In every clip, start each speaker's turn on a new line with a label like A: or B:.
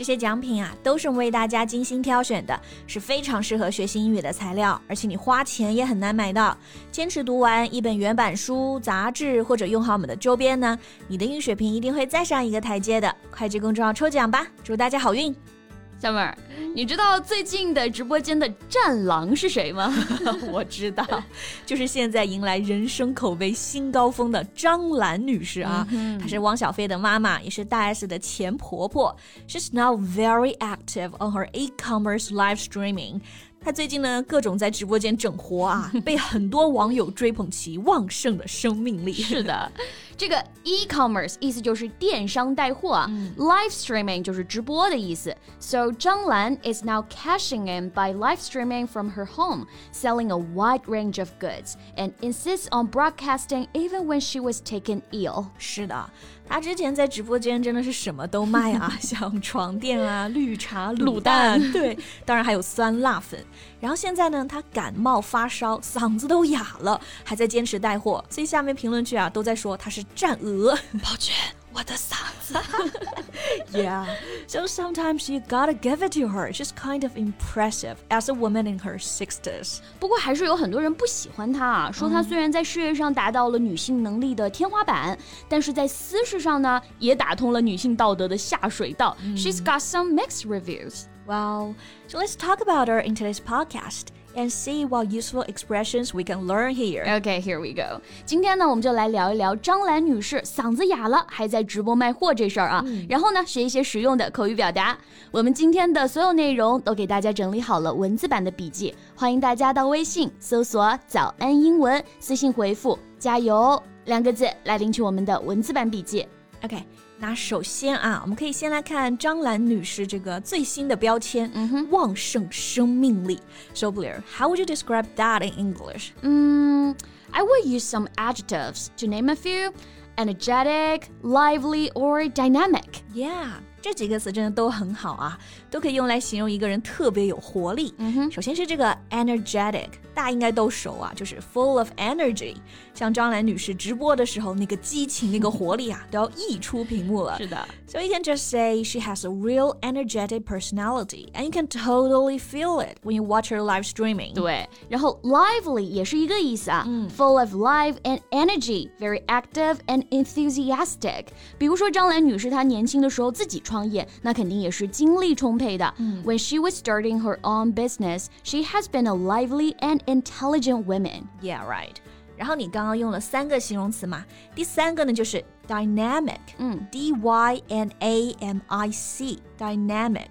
A: 这些奖品啊，都是为大家精心挑选的，是非常适合学习英语的材料，而且你花钱也很难买到。坚持读完一本原版书、杂志，或者用好我们的周边呢，你的英语水平一定会再上一个台阶的。快去公众号抽奖吧，祝大家好运！
B: 小妹儿，你知道最近的直播间的战狼是谁吗？
A: 我知道，就是现在迎来人生口碑新高峰的张兰女士啊。她是汪小菲的妈妈，也是大 S 的前婆婆。She's now very active on her e-commerce live streaming. 她最近呢，各种在直播间整活啊，被很多网友追捧其旺盛的生命力。
B: 是的，这个 e-commerce 意思就是电商带货啊、嗯、，live streaming 就是直播的意思。So 张兰 is now cashing in by live streaming from her home, selling a wide range of goods, and insists on broadcasting even when she was taken ill.
A: 是的。他之前在直播间真的是什么都卖啊，像床垫啊、绿茶、卤蛋，对，当然还有酸辣粉。然后现在呢，他感冒发烧，嗓子都哑了，还在坚持带货，所以下面评论区啊都在说他是 战鹅。
B: 宝娟。我的嗓子。
A: yeah, so sometimes you gotta give it to her. She's kind of impressive as a woman in her sixties.
B: 不过还是有很多人不喜欢她啊，说她虽然在事业上达到了女性能力的天花板，但是在私事上呢，也打通了女性道德的下水道。She's got some mixed reviews.
A: Well, so let's talk about her in today's podcast And see what useful expressions we can learn here.
B: Okay, here we go. 今天呢，我们就来聊一聊张兰女士嗓子哑了还在直播卖货这事儿啊。嗯、然后呢，学一些实用的口语表达。我们今天的所有内容都给大家整理好了文字版的笔记，欢迎大家到微信搜索“早安英文”，私信回复“加油”两个字来领取我们的文字版笔记。
A: OK。那首先啊，我们可以先来看张兰女士这个最新的标签——嗯哼，旺盛生命力。So Blair, how would you describe that in English?
B: Mm, I would use some adjectives to name a few: energetic, lively, or dynamic.
A: Yeah. 这几个词真的都很好啊，都可以用来形容一个人特别有活力。嗯哼，首先是这个 energetic，大家应该都熟啊，就是 full of energy。像张兰女士直播的时候，那个激情、那个活力啊，都要溢出屏幕了。
B: 是的，
A: So you can just say she has a real energetic personality, and you can totally feel it when you watch her live streaming.
B: 对，然后 lively 也是一个意思啊、嗯、，full of life and energy, very active and enthusiastic。比如说张兰女士，她年轻的时候自己 创业，那肯定也是精力充沛的。嗯、When she was starting her own business, she has been a lively and intelligent woman.
A: Yeah, right. 然后你刚刚用了三个形容词嘛，第三个呢就是 dynamic，嗯，d y n a m i c，dynamic，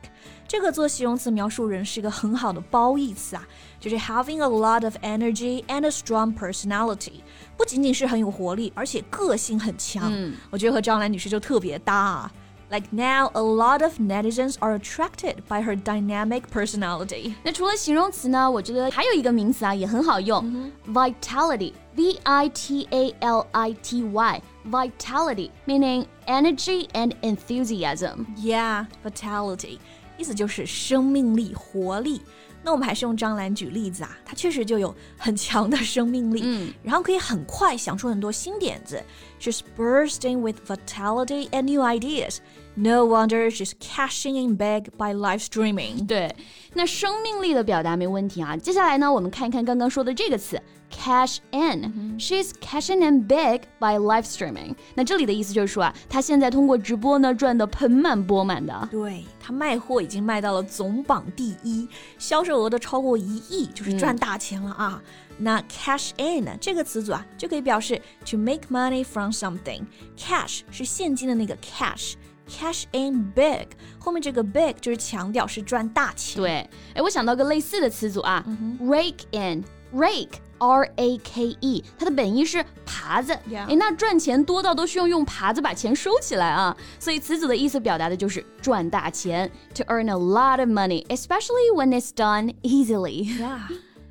A: 这个做形容词描述人是一个很好的褒义词啊，就是 having a lot of energy and a strong personality，不仅仅是很有活力，而且个性很强。嗯，我觉得和张兰女士就特别搭啊。 Like now, a lot of netizens are attracted by her dynamic personality.
B: 那除了形容词呢，我觉得还有一个名词啊也很好用、mm hmm.，vitality，v i t a l i t y，vitality meaning energy and enthusiasm.
A: Yeah, vitality 意思就是生命力、活力。那我们还是用张兰举例子啊，她确实就有很强的生命力，嗯，然后可以很快想出很多新点子。She's bursting with vitality and new ideas. No wonder she's cashing in big by live streaming.
B: 对，那生命力的表达没问题啊。接下来呢，我们看一看刚刚说的这个词 cash in. She's cashing in big by live streaming. 那这里的意思就是说啊，她现在通过直播呢赚得盆满钵满的。
A: 对，她卖货已经卖到了总榜第一，销售额都超过一亿，就是赚大钱了啊。那 cash in 这个词组啊，就可以表示 to make money from something。cash 是现金的那个 cash。Cash in big，后面这个 big 就是强调是赚大钱。
B: 对，哎，我想到个类似的词组啊、嗯、，rake in，rake R A K E，它的本意是耙子。哎，那赚钱多到都需要用耙子把钱收起来啊，所以词组的意思表达的就是赚大钱，to earn a lot of money，especially when it's done
A: easily。Yeah.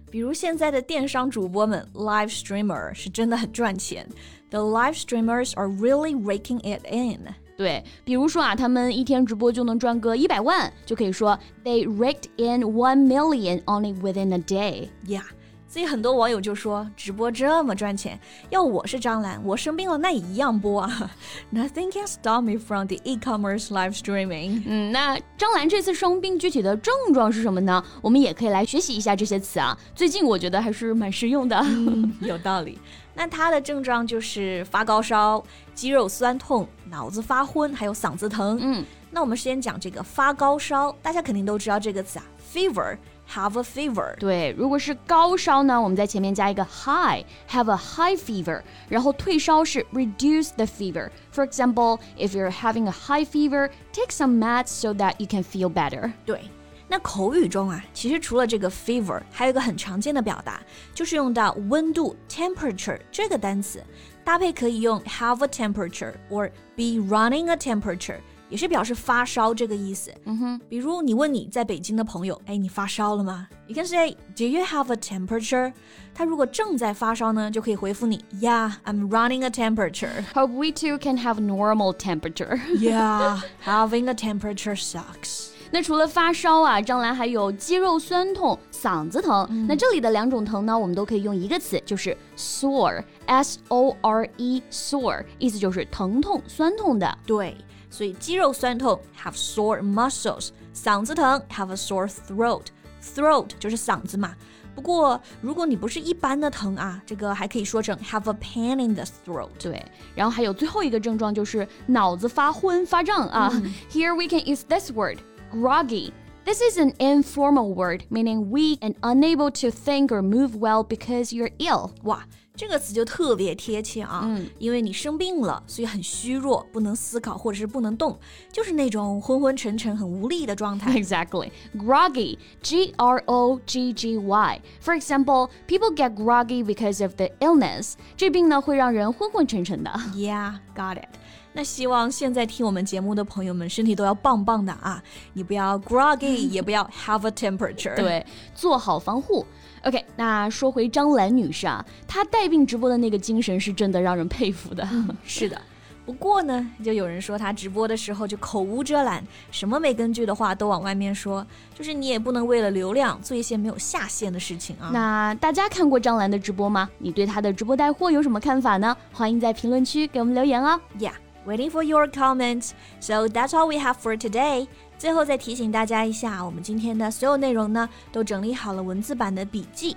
A: 比如现在的电商主播们，live streamer 是真的很赚钱。The live streamers are really raking it in。
B: 对，比如说啊，他们一天直播就能赚个一百万，就可以说 They raked in one million only within a day。
A: Yeah。所以很多网友就说，直播这么赚钱，要我是张兰，我生病了那也一样播啊。Nothing can stop me from the e-commerce live streaming。
B: 嗯，那张兰这次生病具体的症状是什么呢？我们也可以来学习一下这些词啊。最近我觉得还是蛮实用的。
A: 有道理。那她的症状就是发高烧、肌肉酸痛、脑子发昏，还有嗓子疼。
B: 嗯，
A: 那我们先讲这个发高烧，大家肯定都知道这个词啊，fever。have a fever。
B: 对，如果是高烧呢，我们在前面加一个 high，have a high fever。然后退烧是 reduce the fever。For example, if you're having a high fever, take some meds so that you can feel better。
A: 对。那口语中啊，其实除了这个 fever，还有一个很常见的表达，就是用到温度 temperature 这个单词，搭配可以用 have a temperature or be running a temperature。 也是表示发烧这个意思。
B: 嗯哼，
A: 比如你问你在北京的朋友，哎，你发烧了吗？You can say, Do you have a temperature？他如果正在发烧呢，就可以回复你，Yeah, I'm running a temperature.
B: Hope we too can have normal temperature.
A: Yeah, having a temperature sucks.
B: 那除了发烧啊，张兰还有肌肉酸痛、嗓子疼。那这里的两种疼呢，我们都可以用一个词，就是 sore，s o r e，sore，意思就是疼痛、酸痛的。
A: 对。 所以肌肉酸痛 have sore muscles，嗓子疼 have a sore throat，throat 就是嗓子嘛。不过如果你不是一般的疼啊，这个还可以说成 have a pain in the throat。
B: 对，然后还有最后一个症状就是脑子发昏发胀啊。嗯、Here we can use this word groggy。This is an informal word meaning weak and unable to think or move well because you're ill.
A: 哇， 这个词就特别贴切啊，
B: 嗯，
A: 因为你生病了，所以很虚弱，不能思考或者是不能动，就是那种昏昏沉沉、很无力的状态。
B: Exactly, groggy, G R O G G Y. For example, people get groggy because of the illness. 这病呢会让人昏昏沉沉的。
A: Yeah, got it. 那希望现在听我们节目的朋友们身体都要棒棒的啊！你不要 groggy，也不要 have a temperature。
B: 对，做好防护。OK，那说回张兰女士啊，她带病直播的那个精神是真的让人佩服的。
A: 是的，不过呢，就有人说他直播的时候就口无遮拦，什么没根据的话都往外面说，就是你也不能为了流量做一些没有下限的事情啊。
B: 那大家看过张兰的直播吗？你对她的直播带货有什么看法呢？欢迎在评论区给我们留言哦。
A: Yeah。Waiting for your comments. So that's all we have for today. 最后再提醒大家一下，我们今天的所有内容呢，都整理好了文字版的笔记，